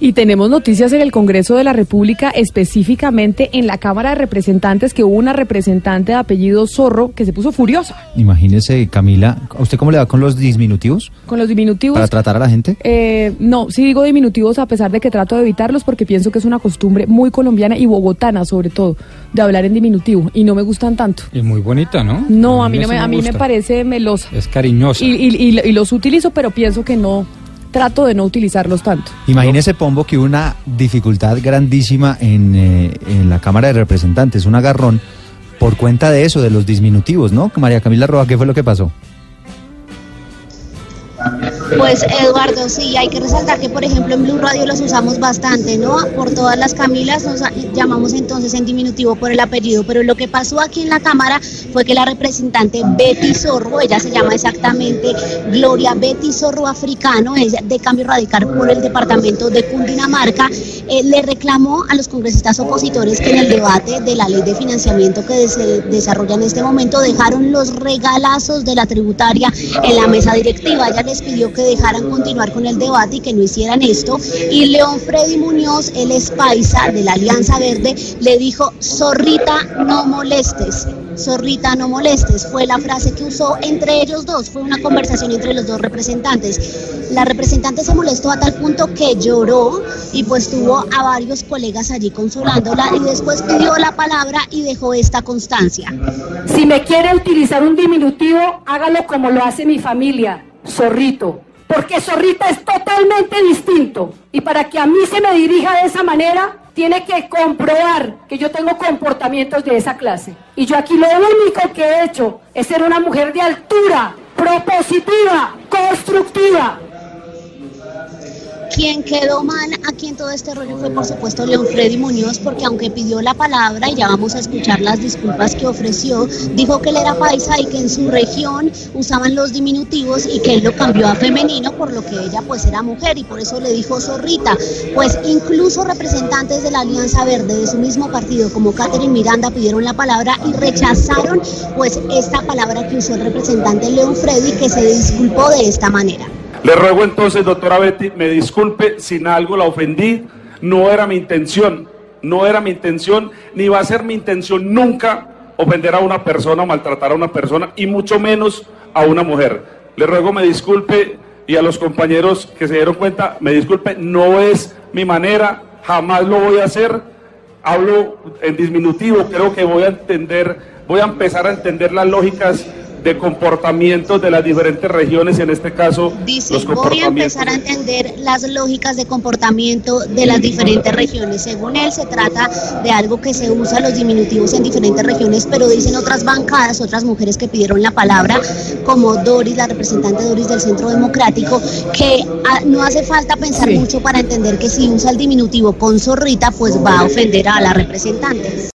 Y tenemos noticias en el Congreso de la República, específicamente en la Cámara de Representantes, que hubo una representante de apellido Zorro que se puso furiosa. Imagínese, Camila, ¿a usted cómo le va con los diminutivos? Con los diminutivos. ¿Para tratar a la gente? Eh, no, sí digo diminutivos a pesar de que trato de evitarlos porque pienso que es una costumbre muy colombiana y bogotana sobre todo de hablar en diminutivo y no me gustan tanto. Y muy bonita, ¿no? No, a mí, no me, a mí me parece melosa. Es cariñosa. Y, y, y los utilizo, pero pienso que no trato de no utilizarlos tanto. Imagínese, Pombo, que hubo una dificultad grandísima en, eh, en la Cámara de Representantes, un agarrón, por cuenta de eso, de los disminutivos, ¿no? María Camila Roa, ¿qué fue lo que pasó? Pues Eduardo, sí, hay que resaltar que por ejemplo en Blue Radio los usamos bastante, ¿no? Por todas las Camilas nos llamamos entonces en diminutivo por el apellido, pero lo que pasó aquí en la Cámara fue que la representante Betty Zorro, ella se llama exactamente Gloria Betty Zorro Africano, es de cambio radical por el departamento de Cundinamarca, eh, le reclamó a los congresistas opositores que en el debate de la ley de financiamiento que se desarrolla en este momento dejaron los regalazos de la tributaria en la mesa directiva. Ella les pidió que dejaran continuar con el debate y que no hicieran esto. Y León Freddy Muñoz, el es paisa de la Alianza Verde, le dijo, zorrita, no molestes. Zorrita, no molestes. Fue la frase que usó entre ellos dos. Fue una conversación entre los dos representantes. La representante se molestó a tal punto que lloró y pues tuvo a varios colegas allí consolándola y después pidió la palabra y dejó esta constancia. Si me quiere utilizar un diminutivo, hágalo como lo hace mi familia, zorrito porque zorrita es totalmente distinto. Y para que a mí se me dirija de esa manera, tiene que comprobar que yo tengo comportamientos de esa clase. Y yo aquí lo único que he hecho es ser una mujer de altura, propositiva, constructiva, quien quedó mal aquí en todo este rollo fue por supuesto León Freddy Muñoz, porque aunque pidió la palabra y ya vamos a escuchar las disculpas que ofreció, dijo que él era paisa y que en su región usaban los diminutivos y que él lo cambió a femenino, por lo que ella pues era mujer y por eso le dijo zorrita. Pues incluso representantes de la Alianza Verde de su mismo partido como Catherine Miranda pidieron la palabra y rechazaron pues esta palabra que usó el representante León Freddy que se disculpó de esta manera. Le ruego entonces, doctora Betty, me disculpe si algo la ofendí, no era mi intención, no era mi intención, ni va a ser mi intención nunca ofender a una persona o maltratar a una persona, y mucho menos a una mujer. Le ruego me disculpe y a los compañeros que se dieron cuenta, me disculpe, no es mi manera, jamás lo voy a hacer. Hablo en disminutivo, creo que voy a entender, voy a empezar a entender las lógicas de comportamientos de las diferentes regiones, en este caso Dice, los voy a empezar a entender las lógicas de comportamiento de las diferentes regiones. Según él, se trata de algo que se usa los diminutivos en diferentes regiones, pero dicen otras bancadas, otras mujeres que pidieron la palabra, como Doris, la representante Doris del Centro Democrático, que ah, no hace falta pensar mucho para entender que si usa el diminutivo con zorrita, pues va a ofender a la representante.